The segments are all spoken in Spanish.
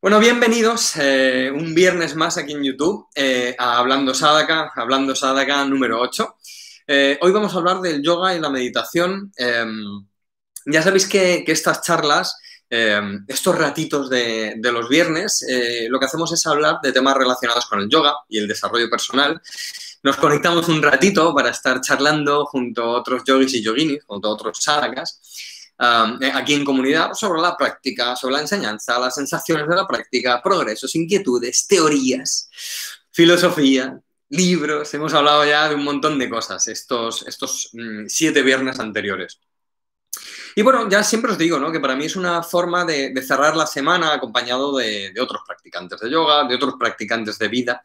Bueno, bienvenidos eh, un viernes más aquí en YouTube eh, a Hablando Sadaka, Hablando Sadaka número 8. Eh, hoy vamos a hablar del yoga y la meditación. Em, ya sabéis que, estas charlas, em, estos ratitos de, de los viernes, lo que hacemos es hablar de temas relacionados con el yoga y el desarrollo personal. Nos conectamos un ratito para estar charlando junto a otros yogis y yoginis, junto a otros sadakas. Eh, aquí en comunidad sobre la práctica, sobre la enseñanza, las sensaciones de la práctica, progresos, inquietudes, teorías, filosofía, libros. Hemos hablado ya de un montón de cosas estos, estos mm, siete viernes anteriores. Y bueno, ya siempre os digo, ¿no? Que para mí es una forma de, cerrar la semana acompañado de, otros practicantes de yoga, de otros practicantes de vida.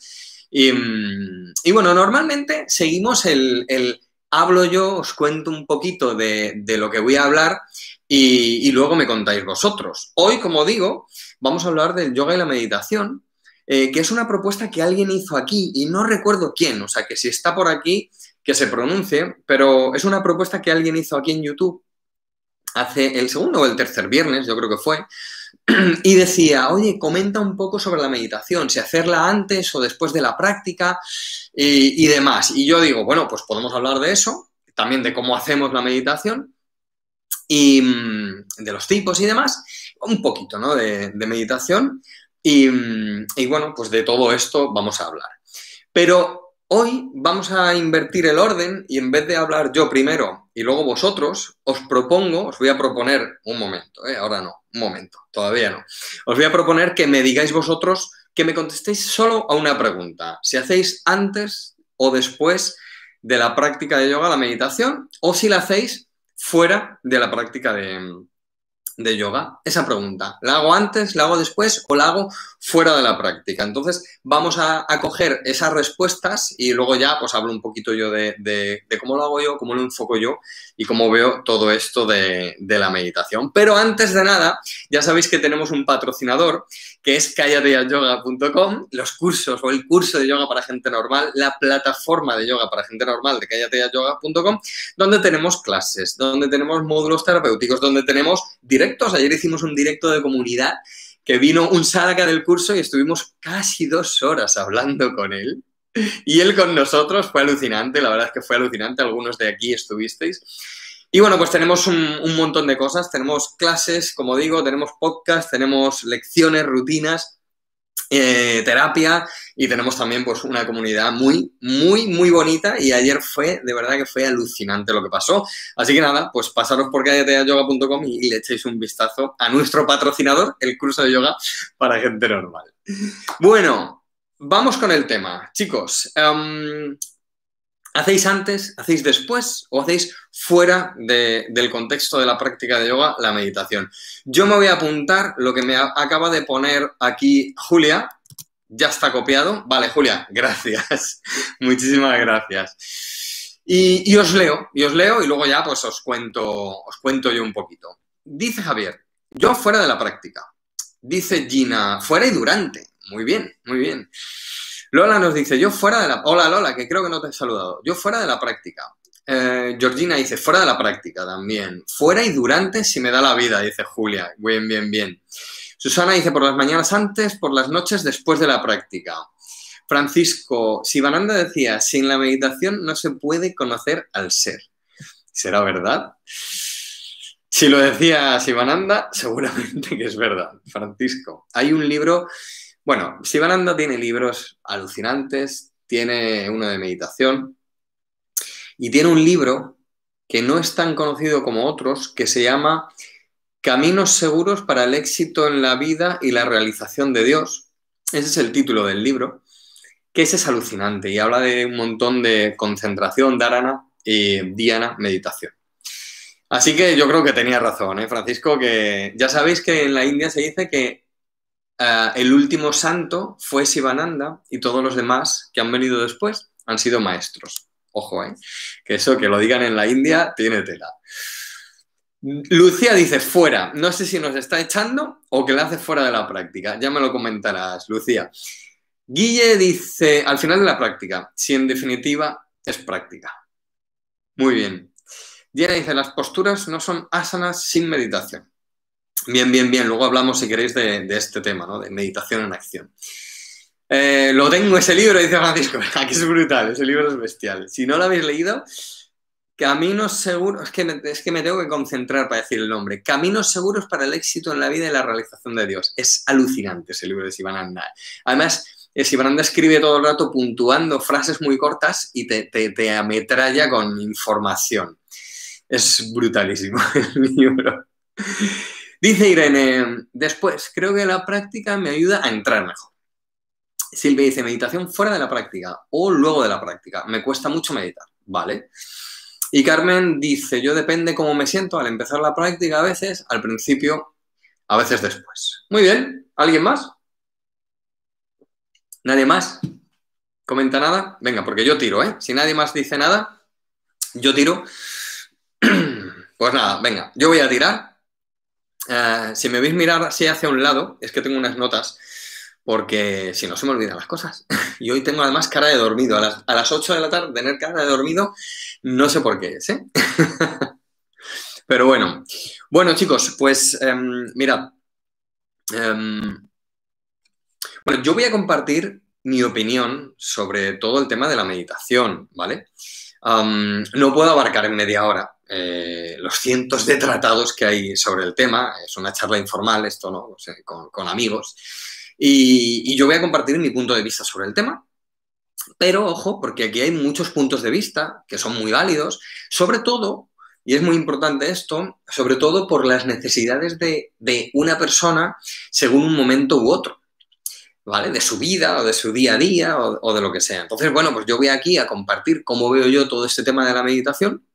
Y, mm, bueno, normalmente seguimos el hablo yo, os cuento un poquito de, lo que voy a hablar y, luego me contáis vosotros. Hoy, como digo, vamos a hablar del yoga y la meditación, eh, que es una propuesta que alguien hizo aquí y no recuerdo quién, o sea que si está por aquí, que se pronuncie, pero es una propuesta que alguien hizo aquí en YouTube hace el segundo o el tercer viernes, yo creo que fue, y decía, oye, comenta un poco sobre la meditación, si hacerla antes o después de la práctica y, demás. Y yo digo, bueno, pues podemos hablar de eso, también de cómo hacemos la meditación y mm, de los tipos y demás, un poquito, ¿no? De, meditación y, mm, y bueno, pues de todo esto vamos a hablar. Pero Hoy vamos a invertir el orden y en vez de hablar yo primero y luego vosotros, os propongo, os voy a proponer, un momento, ¿eh? ahora no, momento, todavía no, os voy a proponer que me digáis vosotros, que me contestéis solo a una pregunta, si hacéis antes o después de la práctica de yoga la meditación o si la hacéis fuera de la práctica de, de yoga? Esa pregunta. ¿La hago antes, la hago después o la hago fuera de la práctica? Entonces, vamos a, coger esas respuestas y luego ya pues hablo un poquito yo de, cómo lo hago yo, cómo lo enfoco yo y cómo veo todo esto de, la meditación. Pero antes de nada, ya sabéis que tenemos un patrocinador que es callateayoga.com, los cursos o el curso de yoga para gente normal, la plataforma de yoga para gente normal de callateayoga.com, donde tenemos clases, donde tenemos módulos terapéuticos, donde tenemos directos. Ayer hicimos un directo de comunidad que vino un Sadaka del curso y estuvimos casi dos horas hablando con él. Y él con nosotros fue alucinante, la verdad es que fue alucinante, algunos de aquí estuvisteis. Y bueno, pues tenemos un, montón de cosas, tenemos clases, como digo, tenemos podcast, tenemos lecciones, rutinas, eh, terapia y tenemos también pues una comunidad muy, muy, muy bonita y ayer fue, de verdad que fue alucinante lo que pasó. Así que nada, pues pasaros por callateayoga.com y, le echéis un vistazo a nuestro patrocinador, el curso de yoga para gente normal. Bueno, vamos con el tema. Chicos, em, ¿Hacéis antes, hacéis después o hacéis fuera del contexto de la práctica de yoga la meditación? Yo me voy a apuntar lo que me acaba de poner aquí Julia. Ya está copiado. Vale, Julia, gracias. Muchísimas gracias. Y, os leo, y os leo y luego ya pues os cuento, os cuento yo un poquito. Dice Javier, yo fuera de la práctica. Dice Gina, fuera y durante. Muy bien, muy bien. Lola nos dice, yo fuera de la... Hola Lola, que creo que no te he saludado. Yo fuera de la práctica. Eh, Georgina dice, fuera de la práctica también. Fuera y durante si me da la vida, dice Julia. Bien, bien, bien. Susana dice, por las mañanas antes, por las noches después de la práctica. Francisco, Sivananda decía, sin la meditación no se puede conocer al ser. ¿Será verdad? Si lo decía Sivananda, seguramente que es verdad. Francisco, hay un libro bueno, Sivananda tiene libros alucinantes, tiene uno de meditación y tiene un libro que no es tan conocido como otros, que se llama Caminos seguros para el éxito en la vida y la realización de Dios. Ese es el título del libro, que ese es alucinante y habla de un montón de concentración, dharana y dhyana, meditación. Así que yo creo que tenía razón, ¿eh, Francisco, que ya sabéis que en la India se dice que eh, el último santo fue Sivananda y todos los demás que han venido después han sido maestros. Ojo, ¿eh? Que eso, que lo digan en la India, tiene tela. Lucía dice fuera. No sé si nos está echando o que la hace fuera de la práctica. Ya me lo comentarás, Lucía. Guille dice al final de la práctica, si en definitiva es práctica. Muy bien. Diana dice, las posturas no son asanas sin meditación. Bien, bien, bien. Luego hablamos, si queréis, de, este tema, ¿no? De meditación en acción. Eh, lo tengo ese libro, dice Francisco. Aquí es brutal, ese libro es bestial. Si no lo habéis leído, Caminos seguros, es que, me, es que me tengo que concentrar para decir el nombre. Caminos seguros para el éxito en la vida y la realización de Dios. Es alucinante ese libro de Sivananda. Además, eh, Sivananda escribe todo el rato puntuando frases muy cortas y te, te ametralla con información. Es brutalísimo el libro. Dice Irene, después, creo que la práctica me ayuda a entrar mejor. Silvia dice, meditación fuera de la práctica o luego de la práctica. Me cuesta mucho meditar, ¿vale? Y Carmen dice, yo depende cómo me siento al empezar la práctica a veces, al principio, a veces después. Muy bien, ¿alguien más? ¿Nadie más? ¿Comenta nada? Venga, porque yo tiro, ¿eh? Si nadie más dice nada, yo tiro. Pues nada, venga, yo voy a tirar. Eh, si me veis mirar así hacia un lado, es que tengo unas notas porque si no se me olvidan las cosas. Y hoy tengo además cara de dormido. A las, a las 8 de la tarde tener cara de dormido, no sé por qué es, ¿eh? Pero bueno. Bueno, chicos, pues em, mirad. Em, bueno, yo voy a compartir mi opinión sobre todo el tema de la meditación, ¿vale? no puedo abarcar en media hora eh, los cientos de tratados que hay sobre el tema. Es una charla informal, esto, ¿no? con, con amigos. Y, yo voy a compartir mi punto de vista sobre el tema. Pero ojo, porque aquí hay muchos puntos de vista que son muy válidos, sobre todo, y es muy importante esto, sobre todo por las necesidades de, una persona según un momento u otro. ¿vale? De su vida o de su día a día o, de lo que sea. Entonces, bueno, pues yo voy aquí a compartir cómo veo yo todo este tema de la meditación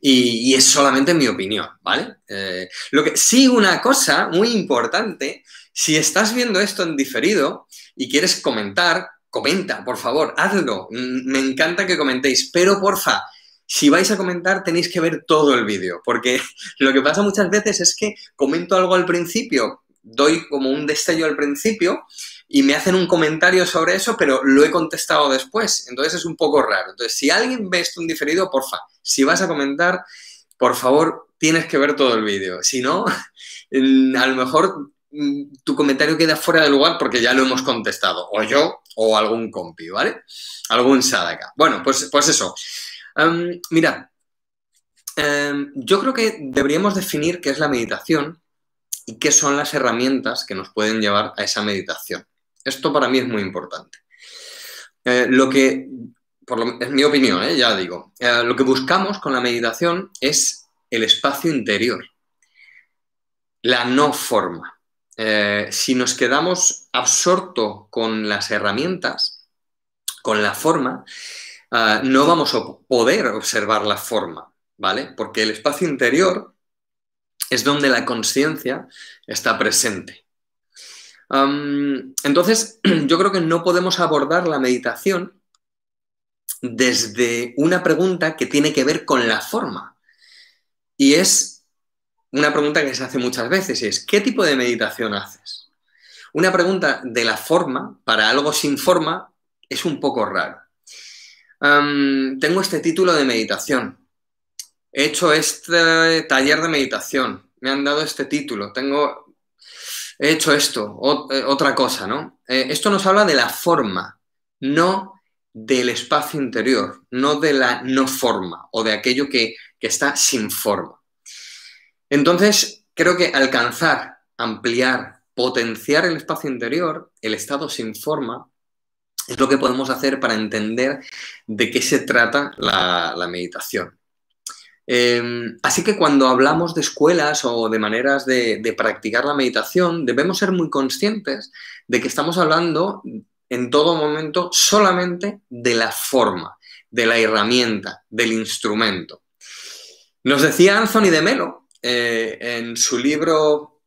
y, es solamente mi opinión, ¿vale? Eh, lo que sí, una cosa muy importante si estás viendo esto en diferido y quieres comentar, comenta, por favor, hazlo. Mm, me encanta que comentéis, pero porfa, si vais a comentar tenéis que ver todo el vídeo, porque lo que pasa muchas veces es que comento algo al principio, doy como un destello al principio y me hacen un comentario sobre eso, pero lo he contestado después. Entonces es un poco raro. Entonces, si alguien ve esto en diferido, porfa, si vas a comentar, por favor, tienes que ver todo el vídeo. Si no, a lo mejor Mm, tu comentario queda fuera de lugar porque ya lo hemos contestado, o yo o algún compi, ¿vale? Algún sadaka. Bueno, pues, pues eso. Um, mira, em, yo creo que deberíamos definir qué es la meditación y qué son las herramientas que nos pueden llevar a esa meditación. Esto para mí es muy importante. Eh, lo que, por lo, mi opinión, ¿eh? ya digo, eh, lo que buscamos con la meditación es el espacio interior, la no forma. Eh, si nos quedamos absorto con las herramientas, con la forma, ah, no vamos a poder observar la forma, ¿vale? Porque el espacio interior es donde la conciencia está presente. Entonces, yo creo que no podemos abordar la meditación desde una pregunta que tiene que ver con la forma. Y es una pregunta que se hace muchas veces es, ¿qué tipo de meditación haces? Una pregunta de la forma para algo sin forma es un poco raro. tengo este título de meditación. He hecho este taller de meditación. Me han dado este título. Tengo, he hecho esto, eh, otra cosa, ¿no? Eh, esto nos habla de la forma, no del espacio interior, no de la no forma o de aquello que está sin forma. Entonces, creo que alcanzar, ampliar, potenciar el espacio interior, el estado sin forma, es lo que podemos hacer para entender de qué se trata la, meditación. Em, así que cuando hablamos de escuelas o de maneras de, practicar la meditación, debemos ser muy conscientes de que estamos hablando en todo momento solamente de la forma, de la herramienta, del instrumento. Nos decía Anthony de Melo eh, en su libro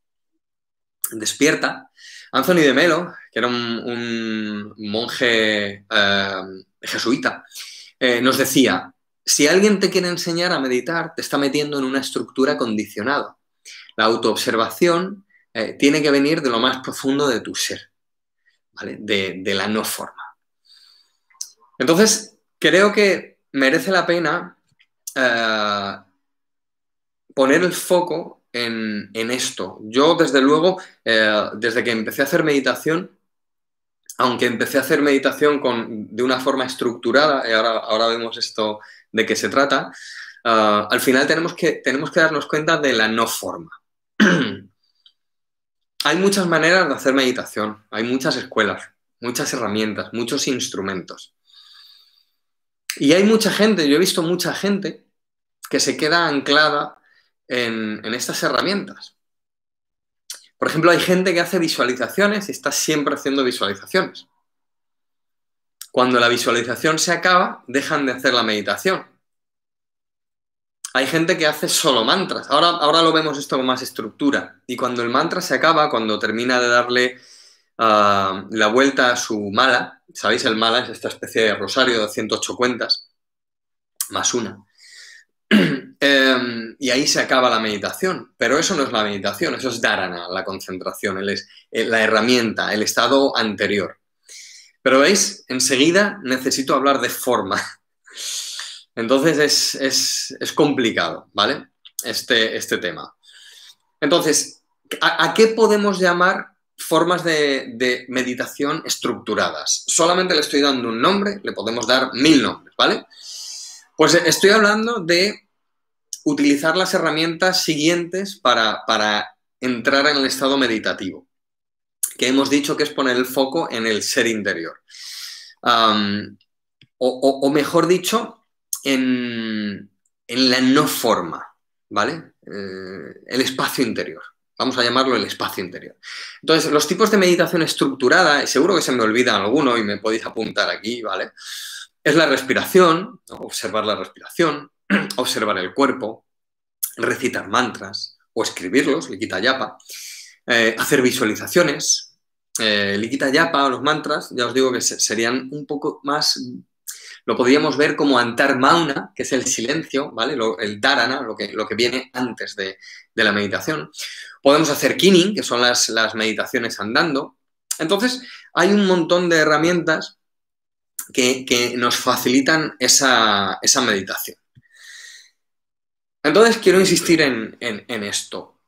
Despierta, Anthony de Melo, que era un, monje eh, jesuita, eh, nos decía, si alguien te quiere enseñar a meditar, te está metiendo en una estructura condicionada. La autoobservación tiene que venir de lo más profundo de tu ser, de, la no forma. Entonces, creo que merece la pena poner el foco en, esto. Yo, desde luego, eh, desde que empecé a hacer meditación, aunque empecé a hacer meditación con, de una forma estructurada, y ahora, ahora vemos esto de qué se trata, ah, al final tenemos que, tenemos que darnos cuenta de la no forma. hay muchas maneras de hacer meditación, hay muchas escuelas, muchas herramientas, muchos instrumentos. Y hay mucha gente, yo he visto mucha gente que se queda anclada en, estas herramientas. Por ejemplo, hay gente que hace visualizaciones y está siempre haciendo visualizaciones. Cuando la visualización se acaba, dejan de hacer la meditación. Hay gente que hace solo mantras. Ahora, ahora lo vemos esto con más estructura. Y cuando el mantra se acaba, cuando termina de darle ah, la vuelta a su mala, ¿sabéis? El mala es esta especie de rosario de 108 cuentas, más una. Em, y ahí se acaba la meditación. Pero eso no es la meditación, eso es dharana, la concentración, es eh, la herramienta, el estado anterior. Pero veis, enseguida necesito hablar de forma. Entonces es, complicado, ¿vale? Este, este tema. Entonces, ¿a, qué podemos llamar formas de, de, meditación estructuradas? Solamente le estoy dando un nombre, le podemos dar mil nombres, ¿vale? Pues estoy hablando de utilizar las herramientas siguientes para, entrar en el estado meditativo, que hemos dicho que es poner el foco en el ser interior. o, mejor dicho, en, la no forma, ¿vale? Eh, el espacio interior. Vamos a llamarlo el espacio interior. Entonces, los tipos de meditación estructurada, y seguro que se me olvida alguno y me podéis apuntar aquí, ¿vale? Es la respiración, observar la respiración, observar el cuerpo, recitar mantras o escribirlos, Likita Yapa, eh, hacer visualizaciones. Eh, Likita Yapa los mantras, ya os digo que serían un poco más, lo podríamos ver como Antar Mauna, que es el silencio, ¿vale? el Dharana, lo que, lo que viene antes de, la meditación. Podemos hacer Kinning, que son las, meditaciones andando. Entonces, hay un montón de herramientas que, nos facilitan esa, esa meditación. Entonces quiero insistir en, esto.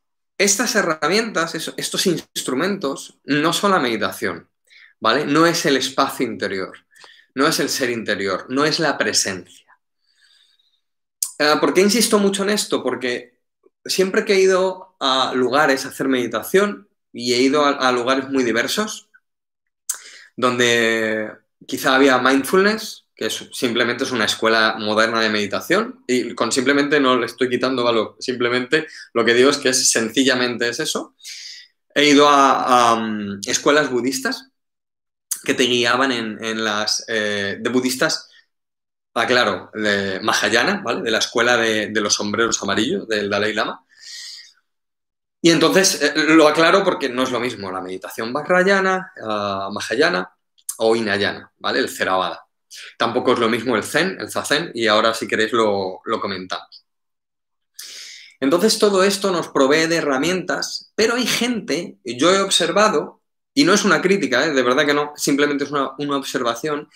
Estas herramientas, estos instrumentos, no son la meditación, ¿vale? No es el espacio interior, no es el ser interior, no es la presencia. Eh, ¿Por qué insisto mucho en esto? Porque siempre que he ido a lugares a hacer meditación, y he ido a lugares muy diversos, donde quizá había mindfulness, que simplemente es una escuela moderna de meditación y con simplemente no le estoy quitando valor, simplemente lo que digo es que es sencillamente es eso. He ido a, mm, escuelas budistas que te guiaban en, las eh, de budistas, ah, claro, de Mahayana, ¿vale? De la escuela de, los sombreros amarillos del Dalai Lama. Y entonces eh, lo aclaro porque no es lo mismo la meditación Vajrayana, uh, Mahayana o Inayana, ¿vale? El Theravada. Tampoco es lo mismo el Zen, el Zazen, y ahora si queréis lo, comentamos. Entonces todo esto nos provee de herramientas, pero hay gente, yo he observado, y no es una crítica, ¿eh? de verdad que no, simplemente es una, observación,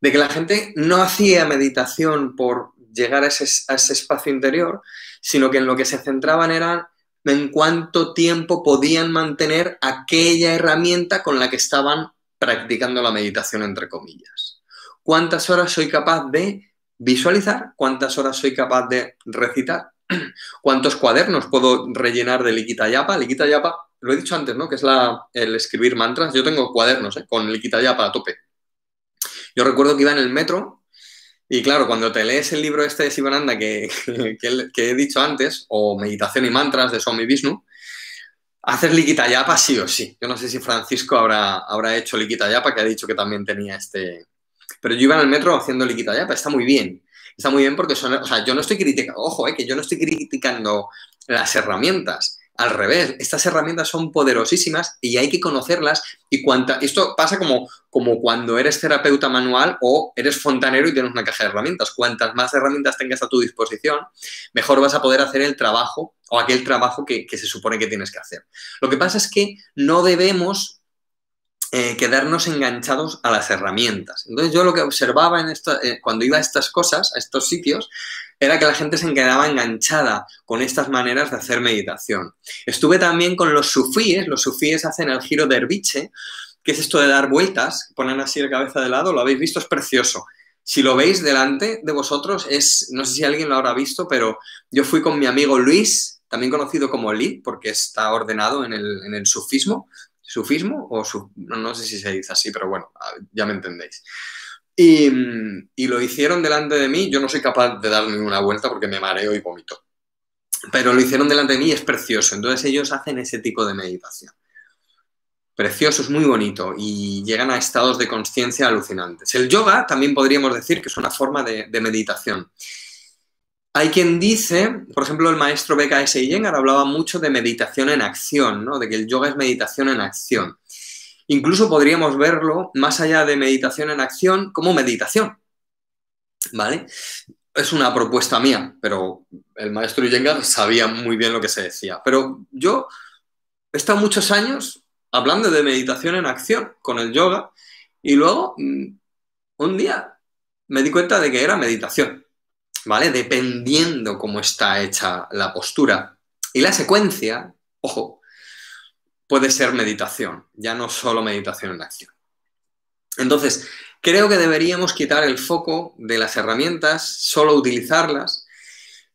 de que la gente no hacía meditación por llegar a ese, a ese, espacio interior, sino que en lo que se centraban era en cuánto tiempo podían mantener aquella herramienta con la que estaban practicando la meditación, entre comillas cuántas horas soy capaz de visualizar, cuántas horas soy capaz de recitar, cuántos cuadernos puedo rellenar de Likita Yapa. Likita Yapa, lo he dicho antes, ¿no? Que es la, el escribir mantras. Yo tengo cuadernos ¿eh? con Likita Yapa a tope. Yo recuerdo que iba en el metro y claro, cuando te lees el libro este de Sivananda que, he dicho antes, o Meditación y Mantras de Swami Vishnu, hacer Likita Yapa sí o sí. Yo no sé si Francisco habrá, habrá hecho Likita Yapa, que ha dicho que también tenía este, pero yo iba en el metro haciendo pero está muy bien. Está muy bien porque son, o sea, yo no estoy criticando, ojo, eh, que yo no estoy criticando las herramientas. Al revés, estas herramientas son poderosísimas y hay que conocerlas. Y cuanta, esto pasa como, como cuando eres terapeuta manual o eres fontanero y tienes una caja de herramientas. Cuantas más herramientas tengas a tu disposición, mejor vas a poder hacer el trabajo o aquel trabajo que, que se supone que tienes que hacer. Lo que pasa es que no debemos eh, quedarnos enganchados a las herramientas. Entonces yo lo que observaba en esto, eh, cuando iba a estas cosas, a estos sitios, era que la gente se quedaba enganchada con estas maneras de hacer meditación. Estuve también con los sufíes, los sufíes hacen el giro de herbiche, que es esto de dar vueltas, ponen así la cabeza de lado, lo habéis visto, es precioso. Si lo veis delante de vosotros, es, no sé si alguien lo habrá visto, pero yo fui con mi amigo Luis, también conocido como Lee, porque está ordenado en el, sufismo, sufismo o no, sé si se dice así, pero bueno, ya me entendéis. Y, lo hicieron delante de mí, yo no soy capaz de darme una vuelta porque me mareo y vomito, pero lo hicieron delante de mí y es precioso, entonces ellos hacen ese tipo de meditación precioso, es muy bonito y llegan a estados de conciencia alucinantes. El yoga también podríamos decir que es una forma de, meditación. Hay quien dice, por ejemplo, el maestro BKS Iyengar hablaba mucho de meditación en acción, ¿no? de que el yoga es meditación en acción. Incluso podríamos verlo más allá de meditación en acción como meditación. ¿Vale? Es una propuesta mía, pero el maestro Iyengar sabía muy bien lo que se decía. Pero yo he estado muchos años hablando de meditación en acción con el yoga y luego mm, un día me di cuenta de que era meditación, ¿vale? Dependiendo cómo está hecha la postura y la secuencia, ojo, puede ser meditación, ya no solo meditación en acción. Entonces, creo que deberíamos quitar el foco de las herramientas, solo utilizarlas,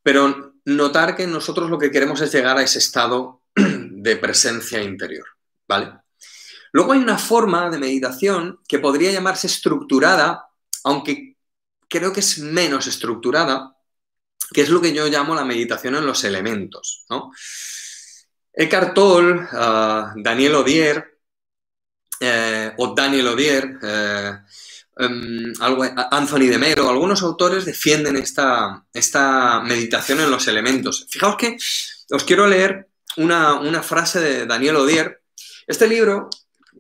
pero notar que nosotros lo que queremos es llegar a ese estado de presencia interior. ¿vale? Luego hay una forma de meditación que podría llamarse estructurada, aunque creo que es menos estructurada, que es lo que yo llamo la meditación en los elementos, ¿no? Eckhart Tolle, ah, Daniel Odier, eh, o Daniel Odier, eh, em, Anthony de Melo, algunos autores defienden esta, esta, meditación en los elementos. Fijaos que os quiero leer una, una frase de Daniel Odier, este libro,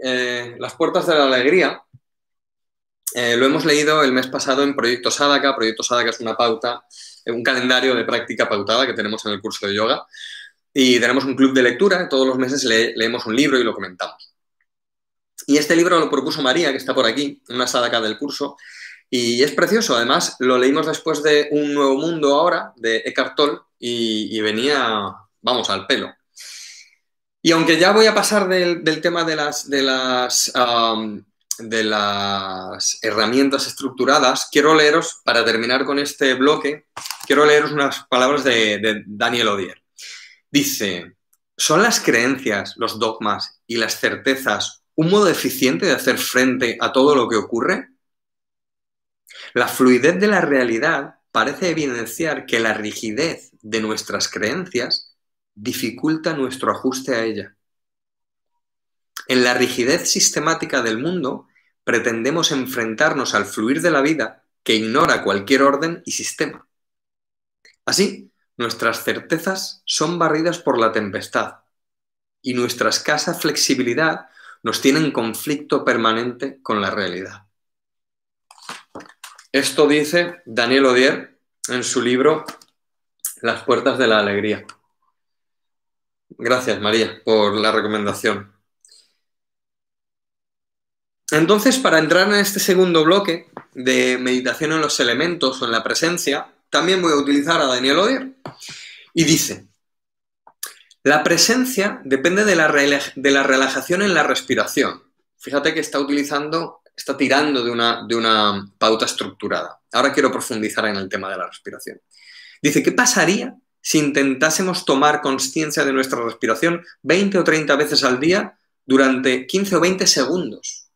eh, Las puertas de la alegría, eh, lo hemos leído el mes pasado en Proyecto Sadaka. Proyecto Sadaka es una pauta, eh, un calendario de práctica pautada que tenemos en el curso de yoga. Y tenemos un club de lectura, todos los meses leemos un libro y lo comentamos. Y este libro lo propuso María, que está por aquí, una Sadaka del curso, y es precioso. Además, lo leímos después de Un Nuevo Mundo ahora, de Eckhart Tolle, y venía, vamos, al pelo. Y aunque ya voy a pasar del, tema de las, de, las, de las herramientas estructuradas, quiero leeros, para terminar con este bloque, quiero leeros unas palabras de, Daniel Odier. Dice, ¿son las creencias, los dogmas y las certezas un modo eficiente de hacer frente a todo lo que ocurre? La fluidez de la realidad parece evidenciar que la rigidez de nuestras creencias dificulta nuestro ajuste a ella. En la rigidez sistemática del mundo, pretendemos enfrentarnos al fluir de la vida que ignora cualquier orden y sistema. Así, nuestras certezas son barridas por la tempestad y nuestra escasa flexibilidad nos tiene en conflicto permanente con la realidad. Esto dice Daniel Odier en su libro Las puertas de la alegría. Gracias, María, por la recomendación. Entonces, para entrar en este segundo bloque de meditación en los elementos o en la presencia, también voy a utilizar a Daniel Odier. Y dice, la presencia depende de la, de la relajación en la respiración. Fíjate que está utilizando, está tirando de una, de una pauta estructurada. Ahora quiero profundizar en el tema de la respiración. Dice, ¿qué pasaría si intentásemos tomar conciencia de nuestra respiración 20 o 30 veces al día durante 15 o 20 segundos.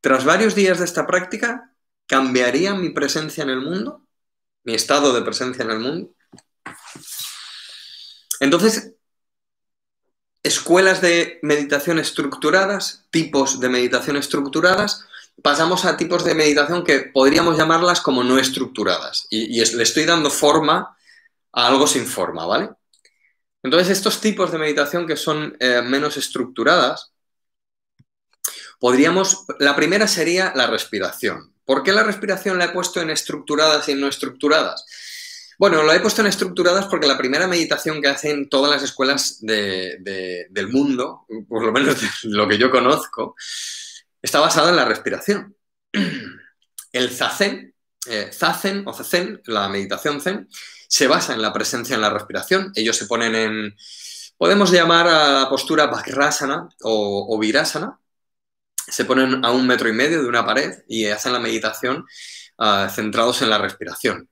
Tras varios días de esta práctica, ¿cambiaría mi presencia en el mundo? ¿Mi estado de presencia en el mundo? Entonces, escuelas de meditación estructuradas, tipos de meditación estructuradas, pasamos a tipos de meditación que podríamos llamarlas como no estructuradas. Y, le estoy dando forma algo sin forma, ¿vale? Entonces, estos tipos de meditación que son eh, menos estructuradas, podríamos, la primera sería la respiración. ¿Por qué la respiración la he puesto en estructuradas y no estructuradas? Bueno, lo he puesto en estructuradas porque la primera meditación que hacen todas las escuelas del mundo, por lo menos lo que yo conozco, está basada en la respiración. El zazen, eh, zazen o zazen, la meditación zen, se basa en la presencia en la respiración. Ellos se ponen en, podemos llamar a la postura Vajrasana o, Virasana. Se ponen a un metro y medio de una pared y hacen la meditación ah, centrados en la respiración.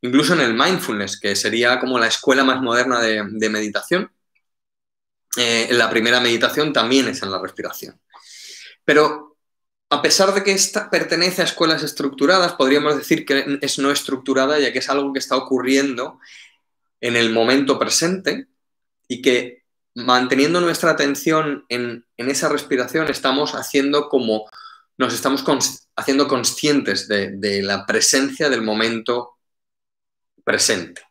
Incluso en el mindfulness, que sería como la escuela más moderna de, meditación, eh, la primera meditación también es en la respiración. Pero a pesar de que esta pertenece a escuelas estructuradas, podríamos decir que es no estructurada, ya que es algo que está ocurriendo en el momento presente y que manteniendo nuestra atención en, esa respiración estamos haciendo como nos estamos haciendo conscientes de, la presencia del momento presente.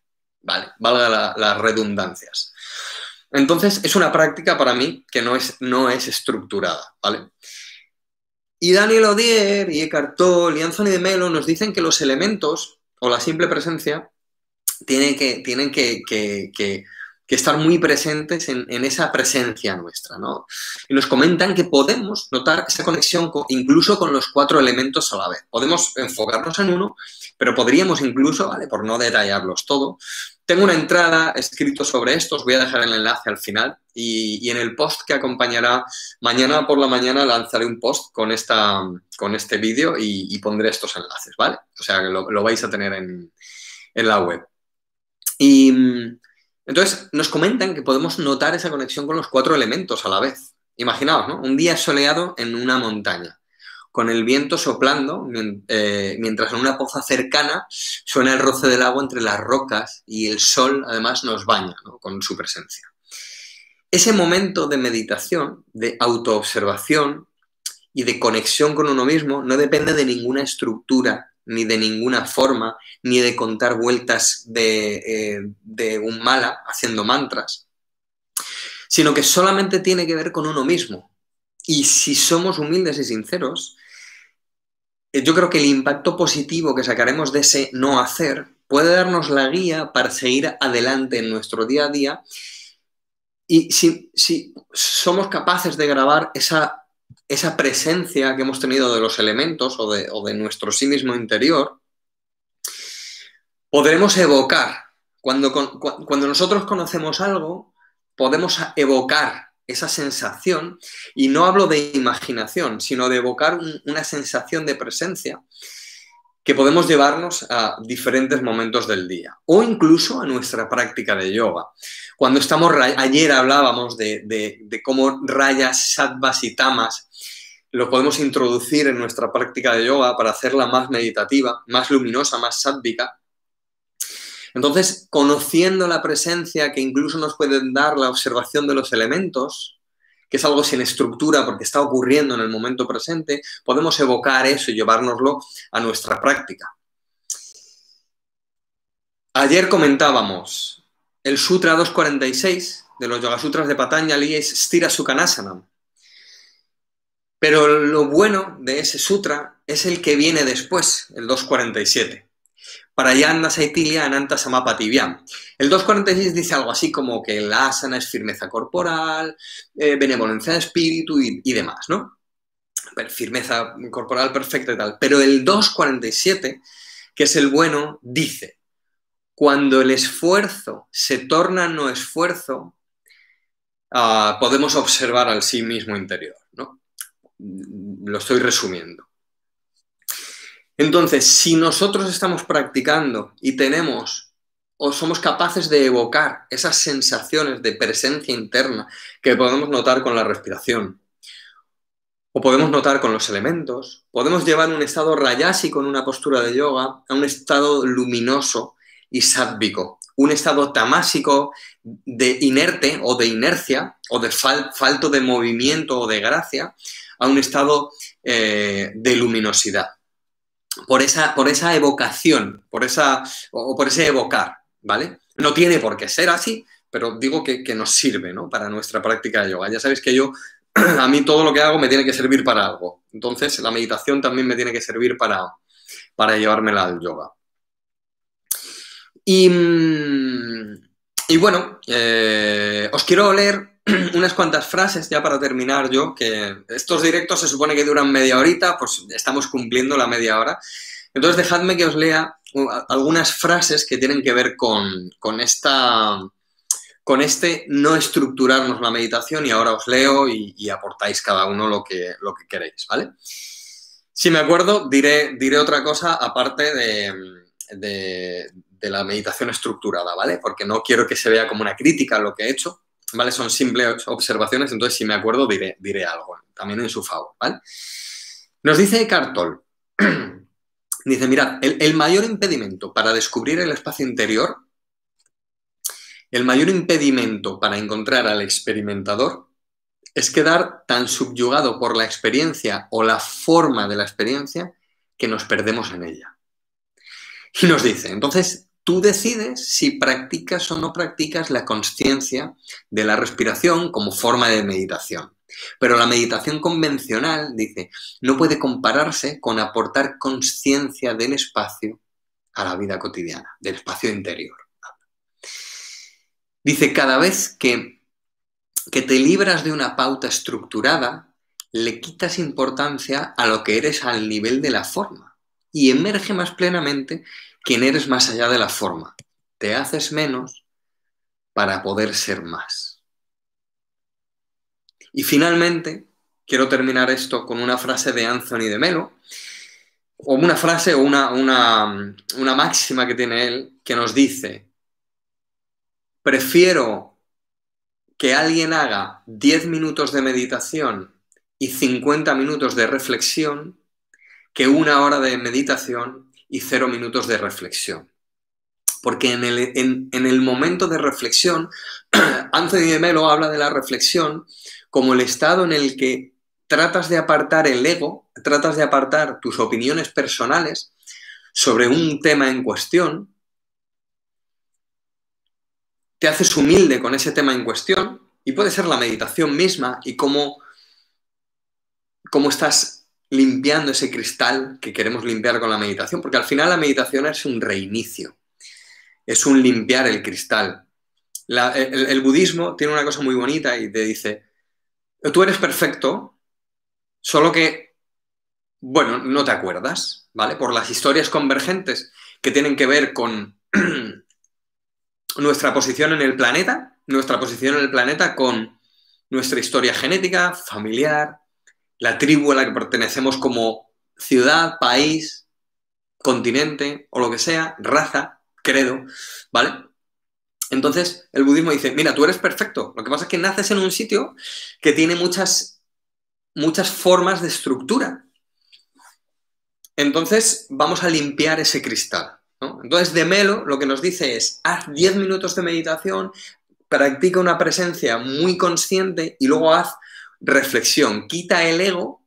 Vale, valga las redundancias. Entonces, es una práctica para mí que no es, no es estructurada, ¿vale? Y Daniel Odier y Eckhart Tolle y Anthony de Melo nos dicen que los elementos o la simple presencia tienen que, tienen que, estar muy presentes en, esa presencia nuestra, ¿no? Y nos comentan que podemos notar esa conexión incluso con los cuatro elementos a la vez. Podemos enfocarnos en uno, pero podríamos incluso, ¿vale? Por no detallarlos todo, tengo una entrada escrito sobre esto, os voy a dejar el enlace al final y, en el post que acompañará, mañana por la mañana lanzaré un post con, esta, con este vídeo y, pondré estos enlaces, ¿vale? O sea, que lo, vais a tener en, la web. Y entonces nos comentan que podemos notar esa conexión con los cuatro elementos a la vez. Imaginaos, ¿no? Un día soleado en una montaña con el viento soplando, eh, mientras en una poza cercana suena el roce del agua entre las rocas y el sol además nos baña con su presencia. Ese momento de meditación, de autoobservación y de conexión con uno mismo no depende de ninguna estructura, ni de ninguna forma, ni de contar vueltas de, eh, de un mala haciendo mantras, sino que solamente tiene que ver con uno mismo. Y si somos humildes y sinceros, eh, yo creo que el impacto positivo que sacaremos de ese no hacer puede darnos la guía para seguir adelante en nuestro día a día. Y si, somos capaces de grabar esa, esa, presencia que hemos tenido de los elementos o de, o de nuestro sí mismo interior, podremos evocar. Cuando, cuando nosotros conocemos algo, podemos evocar esa sensación, y no hablo de imaginación, sino de evocar una sensación de presencia que podemos llevarnos a diferentes momentos del día o incluso a nuestra práctica de yoga. Cuando estamos, ayer hablábamos de, cómo rayas, sattvas y tamas lo podemos introducir en nuestra práctica de yoga para hacerla más meditativa, más luminosa, más sádvica. Entonces, conociendo la presencia que incluso nos pueden dar la observación de los elementos, que es algo sin estructura porque está ocurriendo en el momento presente, podemos evocar eso y llevárnoslo a nuestra práctica. Ayer comentábamos el Sutra 246 de los Yoga Sutras de Patanjali es Stira Sukhanasana. Pero lo bueno de ese sutra es el que viene después, el 247 para Yanda Saitilia Ananta Samapativyam. El 246 dice algo así como que el asana es firmeza corporal, eh, benevolencia de espíritu y, demás, ¿no? Firmeza corporal perfecta y tal. Pero el 247, que es el bueno, dice, cuando el esfuerzo se torna no esfuerzo, ah, podemos observar al sí mismo interior, ¿no? Lo estoy resumiendo. Entonces, si nosotros estamos practicando y tenemos o somos capaces de evocar esas sensaciones de presencia interna que podemos notar con la respiración, o podemos notar con los elementos, podemos llevar un estado rayasi con una postura de yoga a un estado luminoso y sádvico, un estado tamásico de inerte o de inercia o de falto de movimiento o de gracia a un estado eh, de luminosidad por esa, por esa evocación, por esa, o por ese evocar, ¿vale? No tiene por qué ser así, pero digo que, nos sirve, ¿no? Para nuestra práctica de yoga. Ya sabéis que yo, a mí todo lo que hago me tiene que servir para algo. Entonces, la meditación también me tiene que servir para, para llevármela al yoga. Y, mm, y bueno, eh, os quiero leer unas cuantas frases ya para terminar yo, que estos directos se supone que duran media horita, pues estamos cumpliendo la media hora. Entonces dejadme que os lea algunas frases que tienen que ver con, con esta con este no estructurarnos la meditación y ahora os leo y, aportáis cada uno lo que, lo que queréis, ¿vale? Si me acuerdo, diré, diré otra cosa aparte de, la meditación estructurada, ¿vale? Porque no quiero que se vea como una crítica lo que he hecho, ¿vale? Son simples observaciones, entonces si me acuerdo diré, algo, también en su favor, ¿vale? Nos dice Cartol, dice, mirad, el mayor impedimento para descubrir el espacio interior el mayor impedimento para encontrar al experimentador es quedar tan subyugado por la experiencia o la forma de la experiencia que nos perdemos en ella. Y nos dice, entonces tú decides si practicas o no practicas la conciencia de la respiración como forma de meditación. Pero la meditación convencional, dice, no puede compararse con aportar conciencia del espacio a la vida cotidiana, del espacio interior. Dice, cada vez que, que te libras de una pauta estructurada, le quitas importancia a lo que eres al nivel de la forma y emerge más plenamente quien eres más allá de la forma. Te haces menos para poder ser más. Y finalmente, quiero terminar esto con una frase de Anthony de Melo, o una frase o una, una, una máxima que tiene él, que nos dice, Prefiero que alguien haga 10 minutos de meditación y 50 minutos de reflexión que una hora de meditación y 0 minutos de reflexión. Porque en el, en el momento de reflexión, Anthony de Melo habla de la reflexión como el estado en el que tratas de apartar el ego, tratas de apartar tus opiniones personales sobre un tema en cuestión te haces humilde con ese tema en cuestión y puede ser la meditación misma y cómo, cómo estás limpiando ese cristal que queremos limpiar con la meditación, porque al final la meditación es un reinicio, es un limpiar el cristal. el, budismo tiene una cosa muy bonita y te dice, tú eres perfecto, solo que, bueno, no te acuerdas, ¿vale? Por las historias convergentes que tienen que ver con nuestra posición en el planeta, nuestra posición en el planeta con nuestra historia genética, familiar, la tribu a la que pertenecemos como ciudad, país, continente o lo que sea, raza, credo, ¿vale? Entonces, el budismo dice, mira, tú eres perfecto. Lo que pasa es que naces en un sitio que tiene muchas, muchas formas de estructura. Entonces, vamos a limpiar ese cristal. Entonces, de Melo lo que nos dice es, haz 10 minutos de meditación, practica una presencia muy consciente y luego haz reflexión, quita el ego,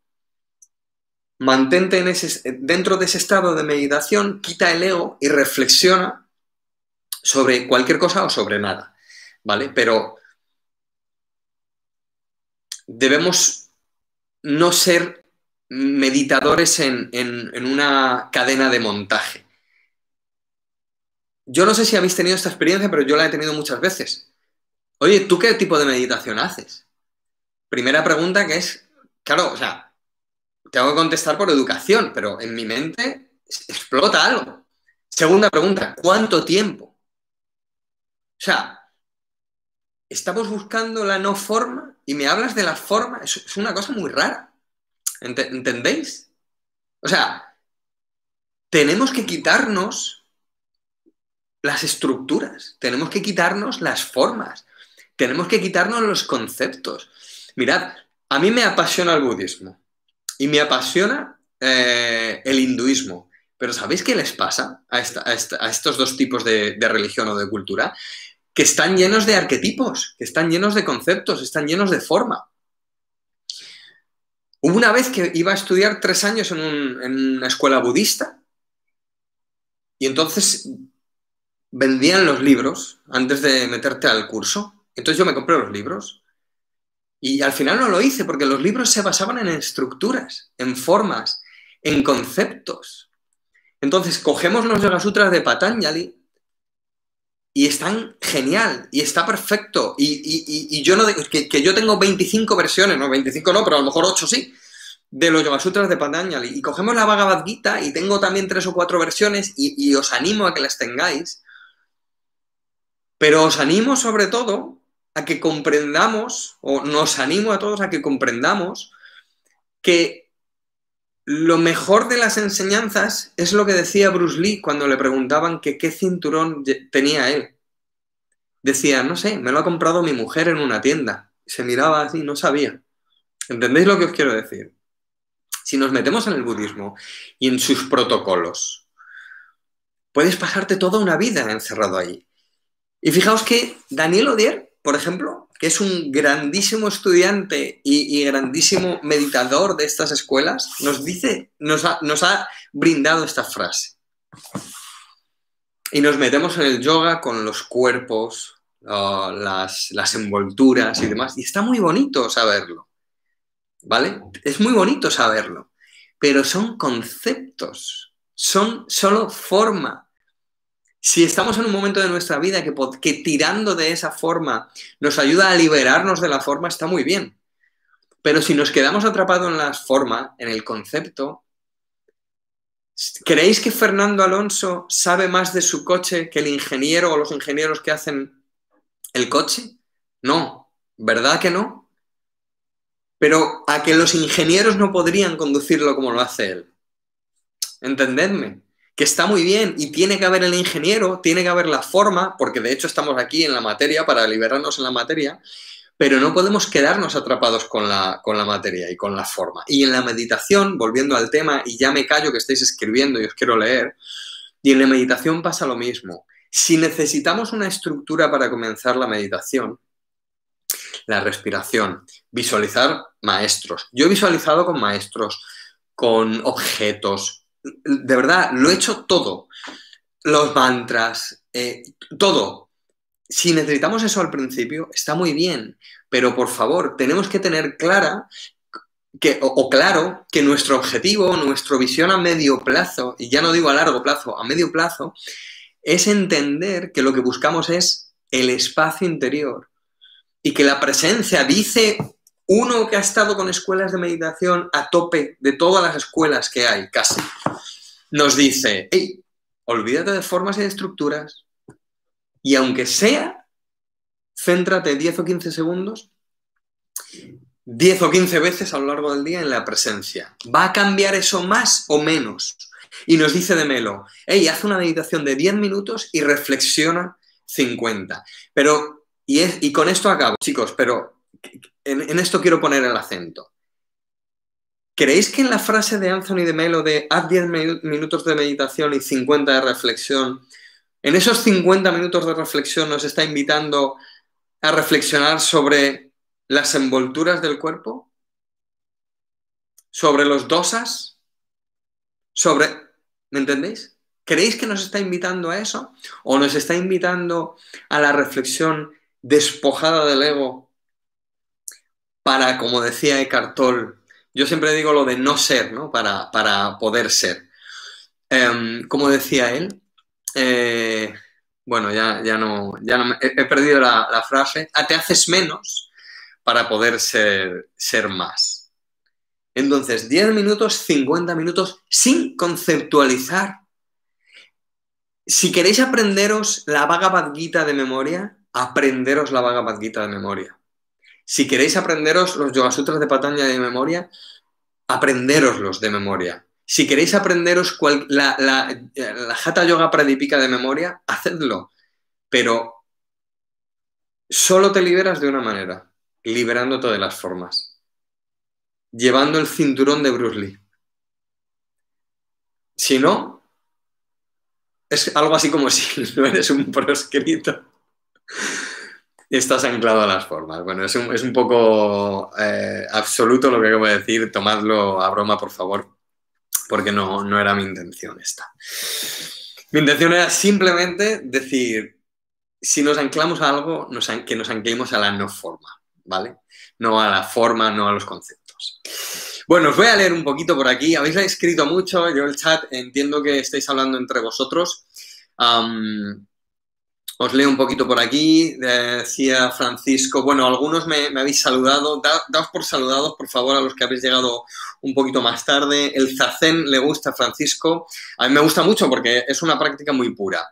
mantente en ese, dentro de ese estado de meditación, quita el ego y reflexiona sobre cualquier cosa o sobre nada, ¿vale? Pero debemos no ser meditadores en una cadena de montaje. Yo no sé si habéis tenido esta experiencia, pero yo la he tenido muchas veces. Oye, ¿tú qué tipo de meditación haces? Primera pregunta que es, claro, o sea, tengo que contestar por educación, pero en mi mente explota algo. Segunda pregunta, ¿cuánto tiempo? O sea, estamos buscando la no forma y me hablas de la forma, es, una cosa muy rara. ¿Entendéis? O sea, tenemos que quitarnos las estructuras, tenemos que quitarnos las formas, tenemos que quitarnos los conceptos. Mirad, a mí me apasiona el budismo y me apasiona eh, el hinduismo, pero ¿sabéis qué les pasa a, estos dos tipos de, religión o de cultura? Que están llenos de arquetipos, que están llenos de conceptos, están llenos de forma. Hubo una vez que iba a estudiar tres años en, una escuela budista y entonces vendían los libros antes de meterte al curso. Entonces yo me compré los libros y al final no lo hice porque los libros se basaban en estructuras, en formas, en conceptos. Entonces cogemos los Yoga Sutras de Patanjali y están genial, y está perfecto. Y, yo no que, que, yo tengo 25 versiones, no 25 no, pero a lo mejor 8 sí, de los Yoga Sutras de Patanjali. Y cogemos la Bhagavad y tengo también tres o cuatro versiones y, os animo a que las tengáis. Pero os animo sobre todo a que comprendamos, o nos animo a todos a que comprendamos que lo mejor de las enseñanzas es lo que decía Bruce Lee cuando le preguntaban que qué cinturón tenía él. Decía, no sé, me lo ha comprado mi mujer en una tienda. Se miraba así, no sabía. ¿Entendéis lo que os quiero decir? Si nos metemos en el budismo y en sus protocolos, puedes pasarte toda una vida encerrado ahí. Y fijaos que Daniel Odier, por ejemplo, que es un grandísimo estudiante y, grandísimo meditador de estas escuelas, nos dice, nos ha, brindado esta frase. Y nos metemos en el yoga con los cuerpos, las, las envolturas y demás. Y está muy bonito saberlo. ¿Vale? Es muy bonito saberlo. Pero son conceptos. Son solo forma. Si estamos en un momento de nuestra vida que, que tirando de esa forma nos ayuda a liberarnos de la forma, está muy bien. Pero si nos quedamos atrapados en la forma, en el concepto, ¿creéis que Fernando Alonso sabe más de su coche que el ingeniero o los ingenieros que hacen el coche? No, ¿verdad que no? Pero a que los ingenieros no podrían conducirlo como lo hace él. Entendedme que está muy bien y tiene que haber el ingeniero, tiene que haber la forma, porque de hecho estamos aquí en la materia para liberarnos en la materia, pero no podemos quedarnos atrapados con la, con la materia y con la forma. Y en la meditación, volviendo al tema, y ya me callo que estáis escribiendo y os quiero leer, y en la meditación pasa lo mismo. Si necesitamos una estructura para comenzar la meditación, la respiración, visualizar maestros. Yo he visualizado con maestros, con objetos, de verdad, lo he hecho todo. Los mantras, eh, todo. Si necesitamos eso al principio, está muy bien, pero por favor, tenemos que tener clara que, o, claro que nuestro objetivo, nuestra visión a medio plazo, y ya no digo a largo plazo, a medio plazo, es entender que lo que buscamos es el espacio interior y que la presencia, dice uno que ha estado con escuelas de meditación a tope de todas las escuelas que hay, casi, nos dice, hey, olvídate de formas y de estructuras y aunque sea, céntrate 10 o 15 segundos, 10 o 15 veces a lo largo del día en la presencia. ¿Va a cambiar eso más o menos? Y nos dice de Melo, hey, haz una meditación de 10 minutos y reflexiona 50. Pero, y, es, y con esto acabo, chicos, pero en, esto quiero poner el acento. ¿Creéis que en la frase de Anthony de Melo de haz 10 minutos de meditación y 50 de reflexión, en esos 50 minutos de reflexión nos está invitando a reflexionar sobre las envolturas del cuerpo? ¿Sobre los dosas? ¿Sobre... ¿Me entendéis? ¿Creéis que nos está invitando a eso? ¿O nos está invitando a la reflexión despojada del ego para, como decía Eckhart Tolle, yo siempre digo lo de no ser, ¿no? Para, poder ser. Em, como decía él, eh, bueno, ya, ya no, ya no he, perdido la, frase, ah, te haces menos para poder ser, ser más. Entonces, 10 minutos, 50 minutos sin conceptualizar. Si queréis aprenderos la Bhagavad Gita de memoria, aprenderos la Bhagavad Gita de memoria. Si queréis aprenderos los Yoga Sutras de Patanjali de memoria, aprenderoslos de memoria. Si queréis aprenderos la, la, Hatha Yoga Pradipika de memoria, hacedlo. Pero solo te liberas de una manera, liberándote de las formas. Llevando el cinturón de Bruce Lee. Si no, es algo así como si no eres un proscrito estás anclado a las formas. Bueno, es un, es un poco eh, absoluto lo que acabo de decir, tomadlo a broma, por favor, porque no, no era mi intención esta. Mi intención era simplemente decir, si nos anclamos a algo, que nos anclemos a la no forma, ¿vale? No a la forma, no a los conceptos. Bueno, os voy a leer un poquito por aquí. Habéis escrito mucho, yo el chat entiendo que estáis hablando entre vosotros. Os leo un poquito por aquí. Decía Francisco, bueno, algunos me, habéis saludado. daos por saludados, por favor, a los que habéis llegado un poquito más tarde. El zazen le gusta a Francisco. A mí me gusta mucho porque es una práctica muy pura.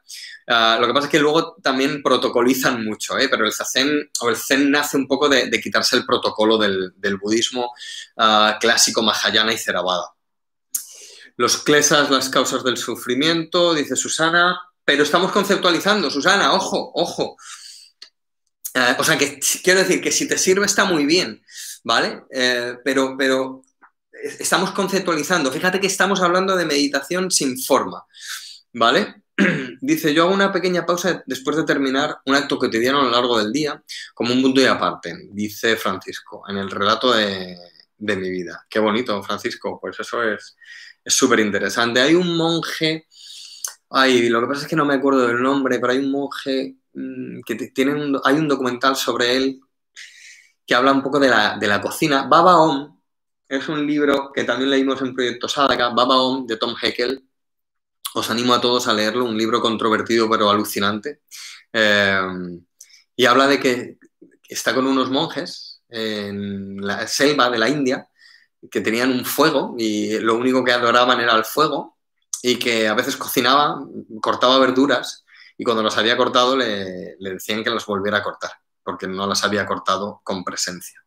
Ah, lo que pasa es que luego también protocolizan mucho, ¿eh? pero el zazen o el zen nace un poco de, quitarse el protocolo del, budismo ah, clásico mahayana y theravada. Los klesas, las causas del sufrimiento, dice Susana. Pero estamos conceptualizando, Susana, ojo, ojo. Eh, o sea, que quiero decir que si te sirve está muy bien, ¿vale? Eh, pero, pero estamos conceptualizando. Fíjate que estamos hablando de meditación sin forma, ¿vale? Dice, yo hago una pequeña pausa después de terminar un acto cotidiano a lo largo del día, como un punto y aparte, dice Francisco, en el relato de, mi vida. Qué bonito, Francisco, pues eso es súper interesante. Hay un monje Ay, lo que pasa es que no me acuerdo del nombre, pero hay un monje mm, que tiene un, hay un documental sobre él que habla un poco de la, cocina. Baba Om es un libro que también leímos en Proyecto Sadaka, Baba Om de Tom Heckel. Os animo a todos a leerlo, un libro controvertido pero alucinante. Eh, y habla de que está con unos monjes en la selva de la India que tenían un fuego y lo único que adoraban era el fuego y que a veces cocinaba, cortaba verduras y cuando las había cortado le, decían que las volviera a cortar, porque no las había cortado con presencia.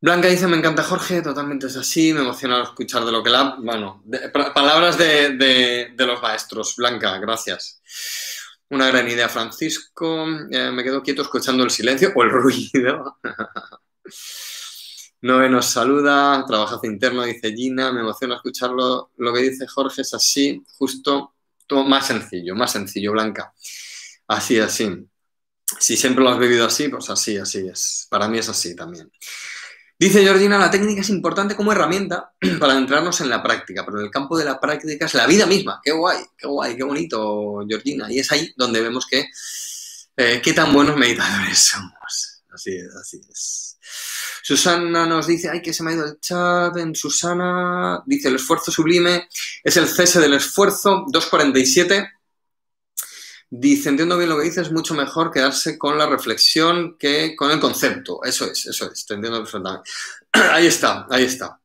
Blanca dice, me encanta Jorge, totalmente es así, me emociona escuchar de lo que la... Bueno, palabras de, los maestros. Blanca, gracias. Una gran idea, Francisco. Eh, me quedo quieto escuchando el silencio o el ruido. Noé nos saluda, trabajazo interno, dice Gina, me emociona escucharlo. Lo que dice Jorge es así, justo, más sencillo, más sencillo, Blanca. Así, así. Si siempre lo has vivido así, pues así, así es. Para mí es así también. Dice Georgina, la técnica es importante como herramienta para entrarnos en la práctica, pero en el campo de la práctica es la vida misma. Qué guay, qué guay, qué bonito, Georgina. Y es ahí donde vemos que eh, qué tan buenos meditadores somos. Así es, así es. Susana nos dice, ay, que se me ha ido el chat en Susana. Dice, el esfuerzo sublime es el cese del esfuerzo. 247. Dice, entiendo bien lo que dices, es mucho mejor quedarse con la reflexión que con el concepto. Eso es, eso es, te entiendo perfectamente. ahí está, ahí está.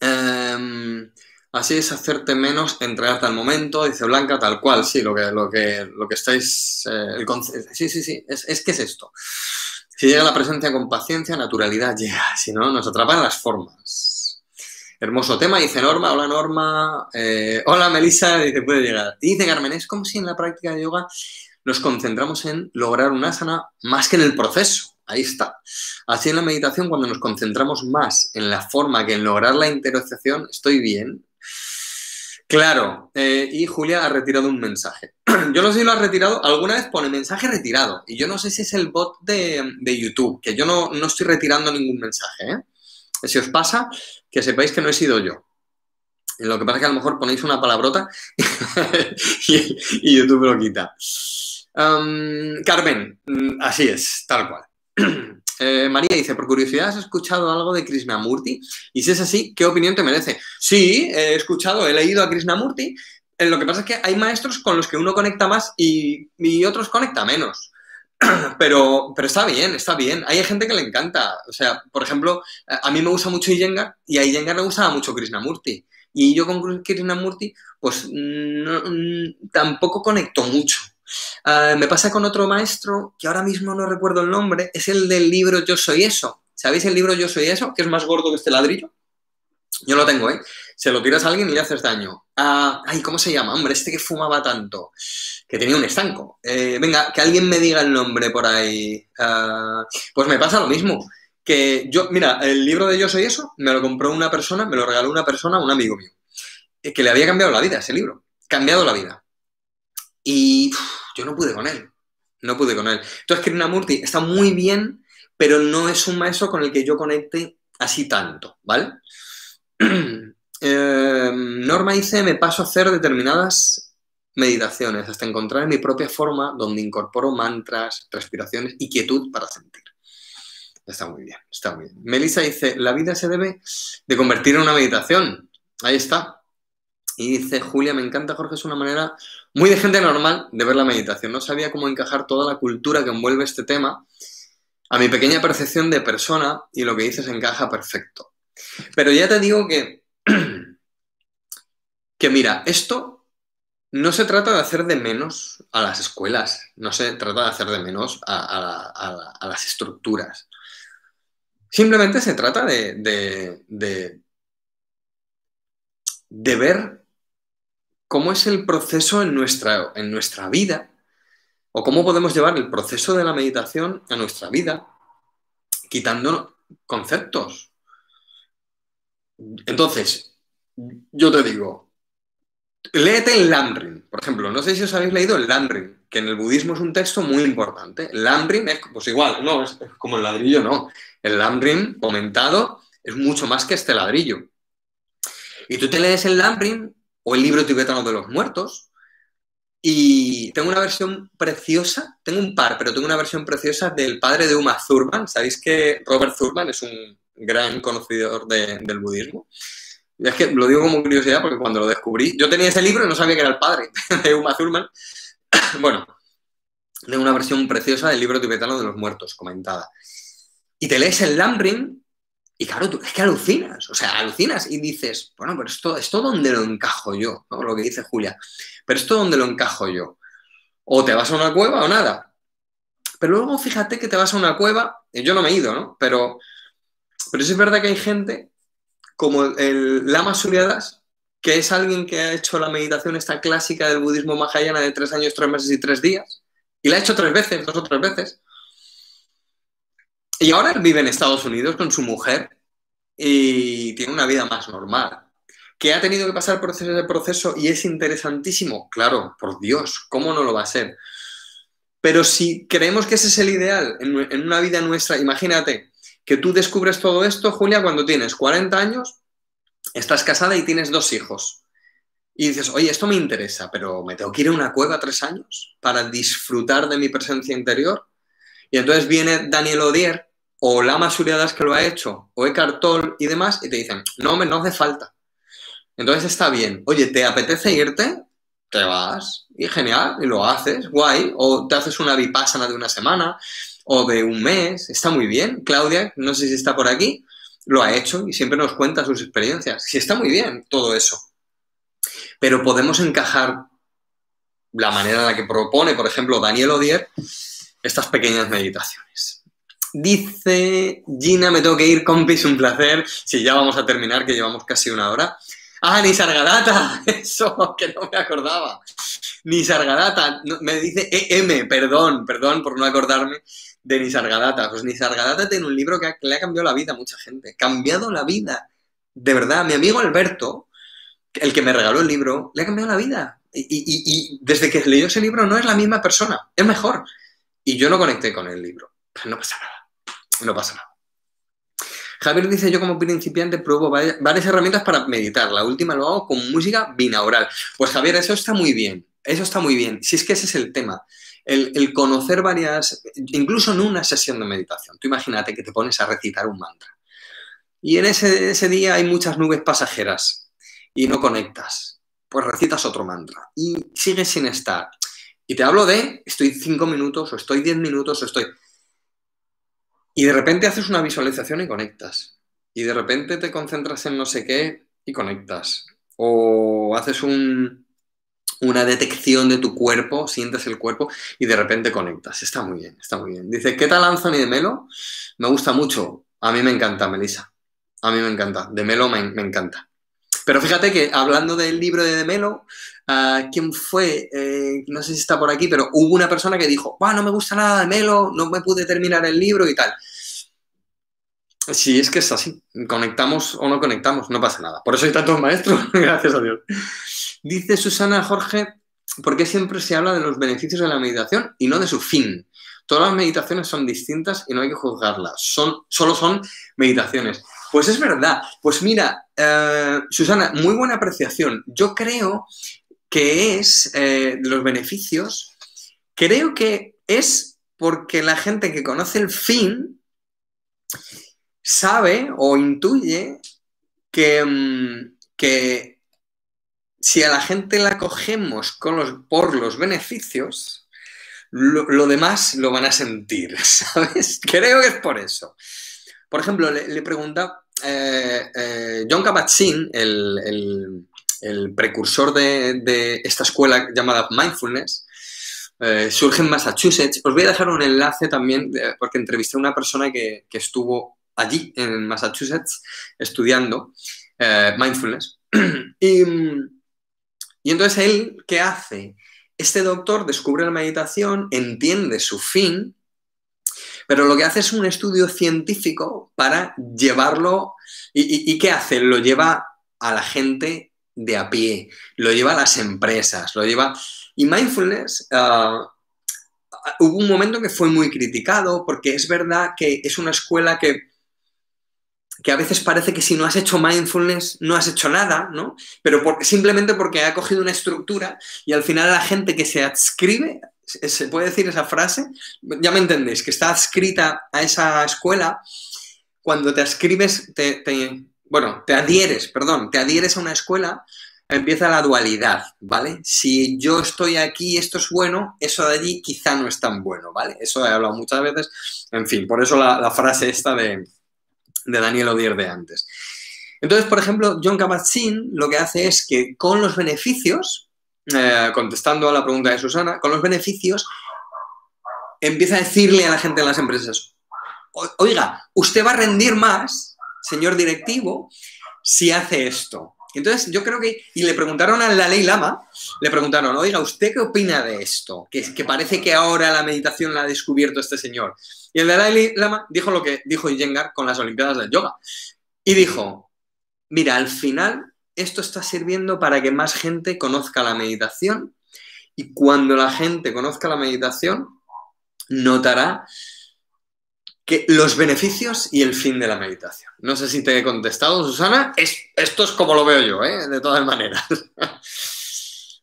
Em, así es hacerte menos, entregarte al momento, dice Blanca, tal cual, sí, lo que, lo que, lo que estáis... Eh, sí, sí, sí, es, es que es esto. Si llega la presencia con paciencia, naturalidad llega. Si no, nos atrapan las formas. Hermoso tema, dice Norma. Hola Norma. Eh, hola Melissa, dice puede llegar. dice Carmen, es como si en la práctica de yoga nos concentramos en lograr una asana más que en el proceso. Ahí está. Así en la meditación, cuando nos concentramos más en la forma que en lograr la interiorización, estoy bien, Claro, eh, y Julia ha retirado un mensaje. yo no sé si lo ha retirado, alguna vez pone mensaje retirado, y yo no sé si es el bot de, YouTube, que yo no, estoy retirando ningún mensaje. ¿eh? Si os pasa, que sepáis que no he sido yo. Lo que pasa es que a lo mejor ponéis una palabrota y, YouTube lo quita. Carmen, mm, así es, tal cual. Eh, María dice, por curiosidad, ¿has escuchado algo de Krishnamurti? Y si es así, ¿qué opinión te merece? Sí, he escuchado, he leído a Krishnamurti. Eh, lo que pasa es que hay maestros con los que uno conecta más y, otros conecta menos. Pero, pero está bien, está bien. Hay gente que le encanta. O sea, por ejemplo, a mí me gusta mucho Iyengar y a Iyengar le gustaba mucho Krishnamurti. Y yo con Krishnamurti, pues tampoco conecto mucho. Ah, me pasa con otro maestro, que ahora mismo no recuerdo el nombre, es el del libro Yo Soy Eso. ¿Sabéis el libro Yo Soy Eso? Que es más gordo que este ladrillo. Yo lo tengo, ¿eh? Se lo tiras a alguien y le haces daño. Ah, ay, ¿cómo se llama? Hombre, este que fumaba tanto, que tenía un estanco. Eh, venga, que alguien me diga el nombre por ahí. Ah, pues me pasa lo mismo. Que yo, mira, el libro de Yo Soy Eso me lo compró una persona, me lo regaló una persona, un amigo mío, eh, que le había cambiado la vida ese libro. Cambiado la vida. Y yo no pude con él. No pude con él. Entonces, Krishnamurti está muy bien, pero no es un maestro con el que yo conecte así tanto, ¿vale? Em, Norma dice, me paso a hacer determinadas meditaciones hasta encontrar mi propia forma donde incorporo mantras, respiraciones y quietud para sentir. Está muy bien, está muy bien. Melissa dice, la vida se debe de convertir en una meditación. Ahí está. Y dice, Julia, me encanta, Jorge, es una manera muy de gente normal de ver la meditación. No sabía cómo encajar toda la cultura que envuelve este tema a mi pequeña percepción de persona y lo que dices encaja perfecto. Pero ya te digo que, que mira, esto no se trata de hacer de menos a las escuelas, no se trata de hacer de menos a, las estructuras. Simplemente se trata de, de, de ver cómo es el proceso en nuestra, en nuestra vida o cómo podemos llevar el proceso de la meditación a nuestra vida quitando conceptos. Entonces, yo te digo, léete el Lamrim, por ejemplo. No sé si os habéis leído el Lamrim, que en el budismo es un texto muy importante. El Lamrim es, pues igual, no, es, como el ladrillo, no. El Lamrim comentado es mucho más que este ladrillo. Y tú te lees el Lamrim o el libro tibetano de los muertos. Y tengo una versión preciosa, tengo un par, pero tengo una versión preciosa del padre de Uma Thurman. Sabéis que Robert Thurman es un gran conocedor del budismo. Y es que lo digo como curiosidad porque cuando lo descubrí, yo tenía ese libro y no sabía que era el padre de Uma Thurman. bueno, tengo una versión preciosa del libro tibetano de los muertos, comentada. Y te lees el Lamrim y claro, tú es que alucinas, o sea, alucinas y dices, bueno, pero esto, esto dónde lo encajo yo, ¿no? Lo que dice Julia, pero esto dónde lo encajo yo. O te vas a una cueva o nada. Pero luego fíjate que te vas a una cueva, y yo no me he ido, ¿no? Pero, pero es verdad que hay gente como el Lama Suryadas, que es alguien que ha hecho la meditación esta clásica del budismo mahayana de tres años, tres meses y tres días, y la ha hecho tres veces, dos o tres veces. Y ahora él vive en Estados Unidos con su mujer y tiene una vida más normal. ¿Que ha tenido que pasar por ese proceso y es interesantísimo? Claro, por Dios, ¿cómo no lo va a ser? Pero si creemos que ese es el ideal en, una vida nuestra, imagínate que tú descubres todo esto, Julia, cuando tienes 40 años, estás casada y tienes dos hijos. Y dices, oye, esto me interesa, pero me tengo que ir a una cueva tres años para disfrutar de mi presencia interior. Y entonces viene Daniel Odier o Lama Suriadas que lo ha hecho, o Eckhart Tolle y demás, y te dicen, no, no hace falta. Entonces está bien. Oye, ¿te apetece irte? Te vas. Y genial, y lo haces, guay. O te haces una vipassana de una semana o de un mes. Está muy bien. Claudia, no sé si está por aquí, lo ha hecho y siempre nos cuenta sus experiencias. Sí, está muy bien todo eso. Pero podemos encajar la manera en la que propone, por ejemplo, Daniel Odier, estas pequeñas meditaciones. Dice Gina, me tengo que ir, compis, un placer. Si ya vamos a terminar, que llevamos casi una hora. Ah, Nisargadatta, eso que no me acordaba. Nisargadatta, me dice EM, perdón, perdón por no acordarme de Nisargadatta. Pues Nisargadatta tiene un libro que le ha cambiado la vida a mucha gente. Cambiado la vida. De verdad, mi amigo Alberto, el que me regaló el libro, le ha cambiado la vida. Y, desde que leyó ese libro no es la misma persona, es mejor. Y yo no conecté con el libro. no pasa nada. No pasa nada. Javier dice, yo como principiante pruebo varias herramientas para meditar. La última lo hago con música binaural. Pues Javier, eso está muy bien. Eso está muy bien. Si es que ese es el tema. El, conocer varias, incluso en una sesión de meditación. Tú imagínate que te pones a recitar un mantra. Y en ese, ese día hay muchas nubes pasajeras y no conectas. Pues recitas otro mantra y sigues sin estar. Y te hablo de, estoy cinco minutos o estoy diez minutos o estoy... Y de repente haces una visualización y conectas. Y de repente te concentras en no sé qué y conectas. O haces una detección de tu cuerpo, sientes el cuerpo y de repente conectas. Está muy bien, está muy bien. Dice, ¿qué tal Anthony de Melo? Me gusta mucho. A mí me encanta, Melissa. A mí me encanta. De Melo me, encanta. Pero fíjate que hablando del libro de De Melo, uh, ¿quién fue? Eh, no sé si está por aquí, pero hubo una persona que dijo, no me gusta nada de Melo, no me pude terminar el libro y tal. Sí, es que es así. Conectamos o no conectamos, no pasa nada. Por eso hay tantos maestros, gracias a Dios. Dice Susana Jorge, ¿por qué siempre se habla de los beneficios de la meditación y no de su fin? Todas las meditaciones son distintas y no hay que juzgarlas. Son, solo son meditaciones. Pues es verdad. Pues mira, eh, Susana, muy buena apreciación. Yo creo que es eh, los beneficios, creo que es porque la gente que conoce el fin sabe o intuye que, mm, que si a la gente la cogemos con los, por los beneficios, lo, demás lo van a sentir, ¿sabes? Creo que es por eso. Por ejemplo, le, pregunta eh, eh, John Kabat-Zinn, el, precursor de, esta escuela llamada Mindfulness, eh, surge en Massachusetts. Os voy a dejar un enlace también, porque entrevisté a una persona que, estuvo allí, en Massachusetts, estudiando Mindfulness. y, y entonces él, ¿qué hace? Este doctor descubre la meditación, entiende su fin, pero lo que hace es un estudio científico para llevarlo. ¿Y, qué hace? Lo lleva a la gente de a pie, lo lleva a las empresas, lo lleva. Y mindfulness. Ah, hubo un momento que fue muy criticado porque es verdad que es una escuela que que a veces parece que si no has hecho mindfulness no has hecho nada, ¿no? Pero simplemente porque ha cogido una estructura y al final la gente que se adscribe, se puede decir esa frase, ya me entendéis, que está adscrita a esa escuela, cuando te adscribes, te, bueno, te adhieres, perdón, te adhieres a una escuela, empieza la dualidad, ¿vale? Si yo estoy aquí, esto es bueno, eso de allí quizá no es tan bueno, ¿vale? Eso he hablado muchas veces, en fin, por eso la frase esta de de Daniel Odier de antes. Entonces, por ejemplo, John Kabat-Zinn lo que hace es que con los beneficios, eh, contestando a la pregunta de Susana, con los beneficios empieza a decirle a la gente en las empresas, oiga, usted va a rendir más, señor directivo, si hace esto. Entonces, yo creo que, y le preguntaron a la Lama, le preguntaron, oiga, ¿usted qué opina de esto? Que, que parece que ahora la meditación la ha descubierto este señor. Y el Dalai Lama dijo lo que dijo Iyengar con las Olimpiadas del Yoga. Y dijo, mira, al final esto está sirviendo para que más gente conozca la meditación y cuando la gente conozca la meditación, notará que los beneficios y el fin de la meditación. No sé si te he contestado, Susana. esto es como lo veo yo, ¿eh? de todas maneras.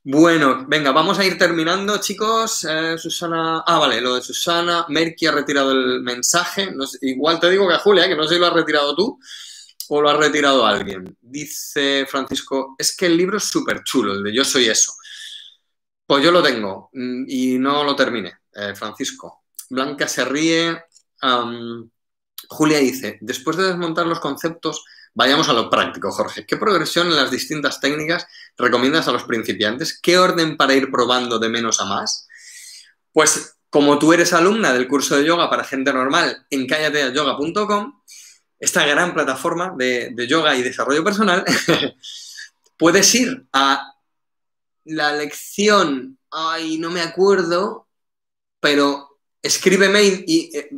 Bueno, venga, vamos a ir terminando, chicos. Eh, Susana. Ah, vale, lo de Susana. Merky ha retirado el mensaje. igual te digo que a Julia, que no sé si lo has retirado tú o lo ha retirado alguien. Dice Francisco, es que el libro es súper chulo, el de Yo soy eso. Pues yo lo tengo mm, y no lo terminé, eh, Francisco. Blanca se ríe. Julia dice, después de desmontar los conceptos Vayamos a lo práctico, Jorge. ¿Qué progresión en las distintas técnicas recomiendas a los principiantes? ¿Qué orden para ir probando de menos a más? Pues como tú eres alumna del curso de yoga para gente normal en callateayoga.com, esta gran plataforma de, yoga y desarrollo personal, puedes ir a la lección, ay, no me acuerdo, pero escríbeme y, eh,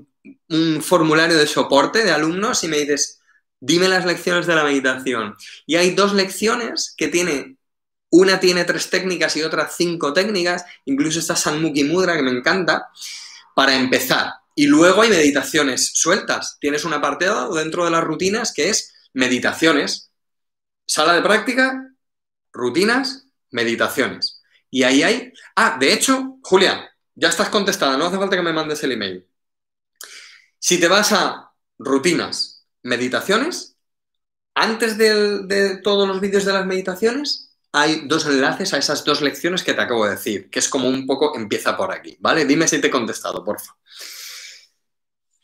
un formulario de soporte de alumnos y me dices, dime las lecciones de la meditación. Y hay dos lecciones que tiene, una tiene tres técnicas y otra cinco técnicas, incluso esta Sanmukhi Mudra que me encanta, para empezar. Y luego hay meditaciones sueltas. Tienes un apartado dentro de las rutinas que es meditaciones. Sala de práctica, rutinas, meditaciones. Y ahí hay... Ah, de hecho, Julia, ya estás contestada, no hace falta que me mandes el email. Si te vas a rutinas, meditaciones. Antes de, todos los vídeos de las meditaciones, hay dos enlaces a esas dos lecciones que te acabo de decir, que es como un poco empieza por aquí, ¿vale? Dime si te he contestado, porfa.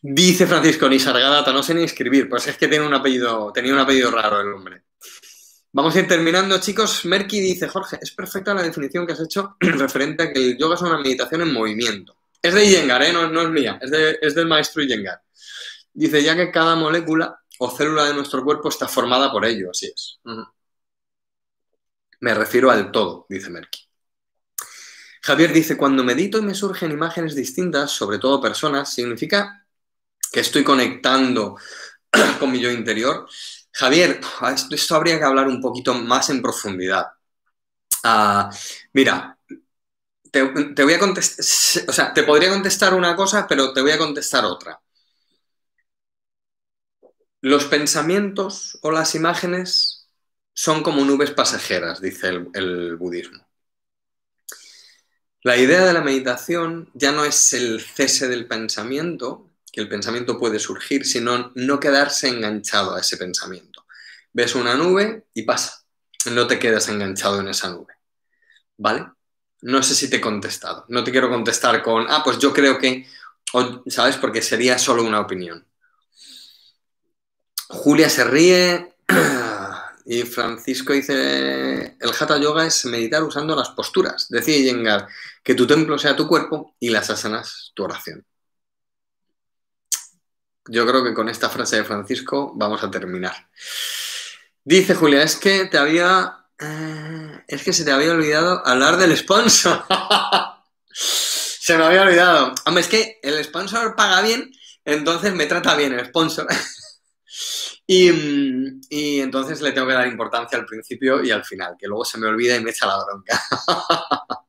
Dice Francisco, ni Sargadata, no sé ni escribir, pues es que tiene un apellido, tenía un apellido raro el hombre. Vamos a ir terminando, chicos. Merky dice, Jorge, es perfecta la definición que has hecho referente a que el yoga es una meditación en movimiento. Es de Iyengar, ¿eh? no, es mía, es, del maestro Iyengar. Dice, ya que cada molécula o célula de nuestro cuerpo está formada por ello, así es. Me refiero al todo, dice Merky. Javier dice, cuando medito y me surgen imágenes distintas, sobre todo personas, significa que estoy conectando con mi yo interior. Javier, esto, habría que hablar un poquito más en profundidad. Ah, mira, te, voy a contestar, o sea, te podría contestar una cosa, pero te voy a contestar otra. Los pensamientos o las imágenes son como nubes pasajeras, dice el, budismo. La idea de la meditación ya no es el cese del pensamiento, que el pensamiento puede surgir, sino no quedarse enganchado a ese pensamiento. Ves una nube y pasa. no te quedes enganchado en esa nube. ¿Vale? No sé si te he contestado. No te quiero contestar con, ah, pues yo creo que, ¿sabes? Porque sería solo una opinión. Julia se ríe y Francisco dice, el Hatha Yoga es meditar usando las posturas. Decía Yengar, que tu templo sea tu cuerpo y las asanas tu oración. Yo creo que con esta frase de Francisco vamos a terminar. Dice Julia, es que te había... Eh, es que se te había olvidado hablar del sponsor. se me había olvidado. Hombre, es que el sponsor paga bien, entonces me trata bien el sponsor. y, y, entonces le tengo que dar importancia al principio y al final, que luego se me olvida y me echa la bronca.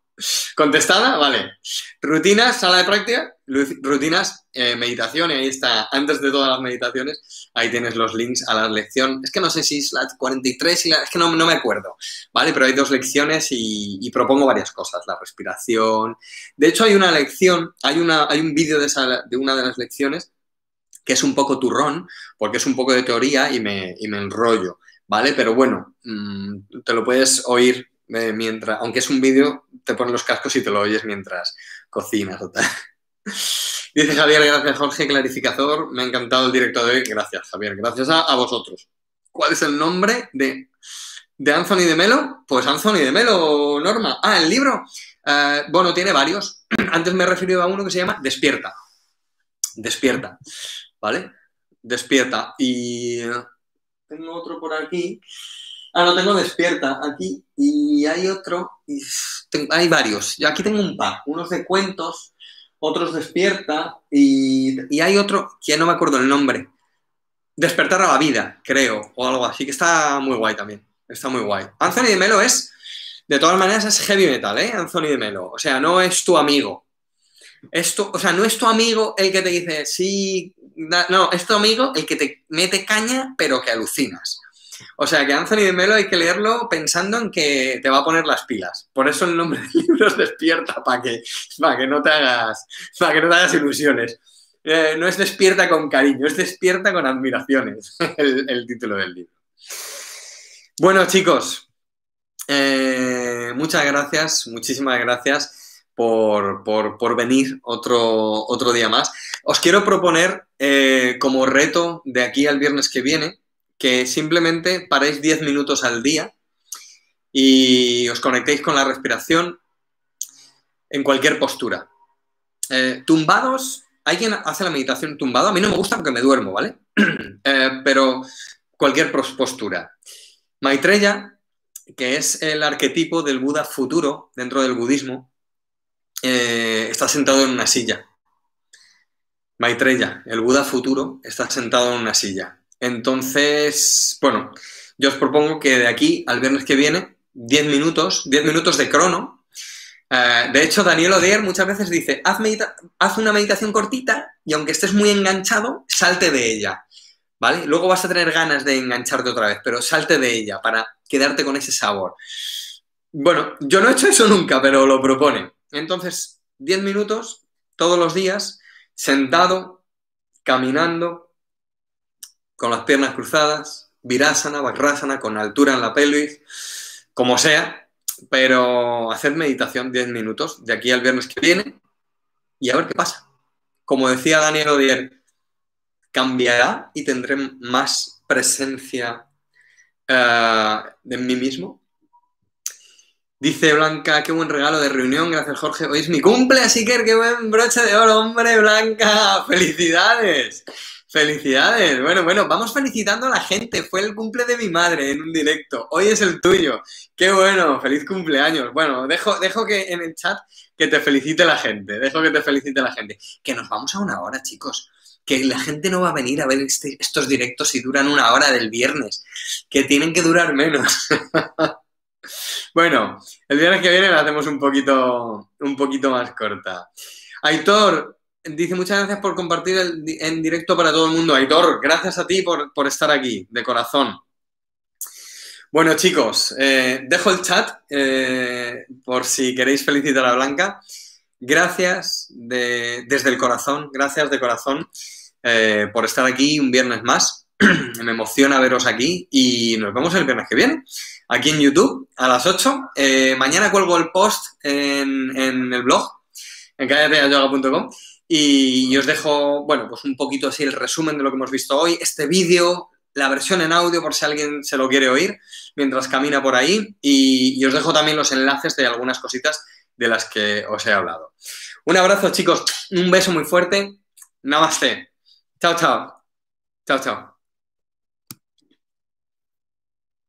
¿Contestada? Vale. Rutinas, sala de práctica, rutinas, eh, meditación, y ahí está, antes de todas las meditaciones, ahí tienes los links a la lección. Es que no sé si es la 43, y la, es que no, me acuerdo, ¿vale? Pero hay dos lecciones y, propongo varias cosas, la respiración. De hecho, hay una lección, hay, una, hay un vídeo de, de una de las lecciones que es un poco turrón, porque es un poco de teoría y me, y me enrollo, ¿vale? Pero bueno, mm, te lo puedes oír eh, mientras, aunque es un vídeo, te pones los cascos y te lo oyes mientras cocinas o tal. Dice Javier, gracias Jorge, clarificador. Me ha encantado el directo de hoy. Gracias, Javier. Gracias a, vosotros. ¿Cuál es el nombre de, de, Anthony de Melo? Pues Anthony de Melo, Norma. Ah, el libro. Eh, bueno, tiene varios. Antes me he referido a uno que se llama Despierta. Despierta. ¿Vale? Despierta. Y tengo otro por aquí. Ah, no, tengo despierta aquí y hay otro, hay varios. Yo aquí tengo un par, unos de cuentos, otros despierta y, hay otro que no me acuerdo el nombre. Despertar a la vida, creo, o algo así, que está muy guay también. Está muy guay. Anthony de Melo es, de todas maneras, es heavy metal, ¿eh? Anthony de Melo. O sea, no es tu amigo. Esto, o sea, no es tu amigo el que te dice, sí, no, es tu amigo el que te mete caña, pero que alucinas. O sea que Anthony de Melo hay que leerlo pensando en que te va a poner las pilas. Por eso el nombre del libro es Despierta, para que, que no te hagas, que no te hagas ilusiones. Eh, no es despierta con cariño, es despierta con admiraciones, el, título del libro. Bueno, chicos, eh, muchas gracias, muchísimas gracias por, venir otro, otro, día más. Os quiero proponer eh, como reto de aquí al viernes que viene que simplemente paréis 10 minutos al día y os conectéis con la respiración en cualquier postura. Eh, tumbados, hay quien hace la meditación tumbado, a mí no me gusta porque me duermo, ¿vale? Eh, pero cualquier postura. Maitreya, que es el arquetipo del Buda futuro dentro del budismo, eh, está sentado en una silla. Maitreya, el Buda futuro, está sentado en una silla. Entonces, bueno, yo os propongo que de aquí al viernes que viene, 10 minutos, 10 minutos de crono. Eh, de hecho, Daniel Odier muchas veces dice, haz, una meditación cortita y aunque estés muy enganchado, salte de ella. ¿Vale? Luego vas a tener ganas de engancharte otra vez, pero salte de ella para quedarte con ese sabor. Bueno, yo no he hecho eso nunca, pero lo propone. Entonces, 10 minutos todos los días, sentado, caminando, con las piernas cruzadas, virasana, vakrasana, con altura en la pelvis, como sea, pero hacer meditación 10 minutos de aquí al viernes que viene y a ver qué pasa. Como decía Daniel Odier, cambiará y tendré más presencia uh, en mí mismo. Dice Blanca, qué buen regalo de reunión, gracias Jorge. Hoy es mi cumple, así que qué buen broche de oro, hombre, Blanca. ¡Felicidades! Felicidades. Bueno, bueno, vamos felicitando a la gente. Fue el cumple de mi madre en un directo. Hoy es el tuyo. Qué bueno. Feliz cumpleaños. Bueno, dejo, dejo que en el chat que te felicite la gente. Dejo que te felicite la gente. Que nos vamos a una hora, chicos. Que la gente no va a venir a ver este, estos directos si duran una hora del viernes. Que tienen que durar menos. bueno, el viernes que viene la hacemos un poquito, un poquito más corta. Aitor, Dice, muchas gracias por compartir en directo para todo el mundo. Aitor, gracias a ti por, estar aquí, de corazón. Bueno, chicos, eh, dejo el chat eh, por si queréis felicitar a Blanca. Gracias desde el corazón, gracias de corazón eh, por estar aquí un viernes más. me emociona veros aquí y nos vemos el viernes que viene, aquí en YouTube, a las 8. Eh, mañana cuelgo el post en, en el blog, en callateayoga.com y, os dejo, bueno, pues un poquito así el resumen de lo que hemos visto hoy, este vídeo, la versión en audio por si alguien se lo quiere oír mientras camina por ahí y, os dejo también los enlaces de algunas cositas de las que os he hablado. Un abrazo chicos, un beso muy fuerte, namaste. Chao, chao. Chao, chao.